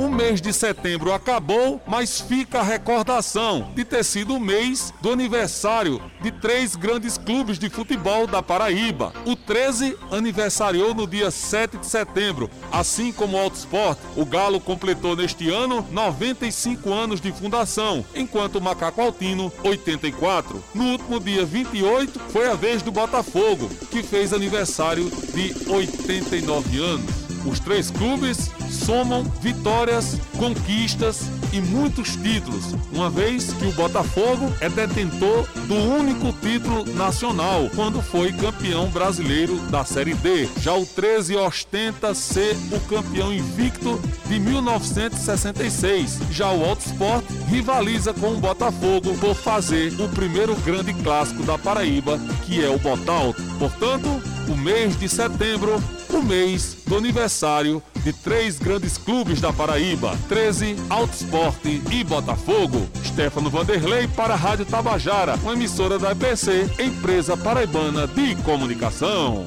O mês de setembro acabou, mas fica a recordação de ter sido o mês do aniversário de três grandes clubes de futebol da Paraíba. O 13 aniversariou no dia 7 de setembro, assim como o Alto Sport. O Galo completou neste ano 95 anos de fundação, enquanto o Macaco Altino 84. No último dia 28 foi a vez do Botafogo, que fez aniversário de 89 anos. Os três clubes somam vitórias, conquistas e muitos títulos, uma vez que o Botafogo é detentor do único título nacional quando foi campeão brasileiro da Série D. Já o 13 ostenta ser o campeão invicto de 1966. Já o Alto Sport rivaliza com o Botafogo por fazer o primeiro grande clássico da Paraíba, que é o Botalto. Portanto, o mês de setembro o mês do aniversário de três grandes clubes da Paraíba, 13, Alto Esporte e Botafogo. Stefano Vanderlei para a Rádio Tabajara, uma emissora da EPC, empresa paraibana de comunicação.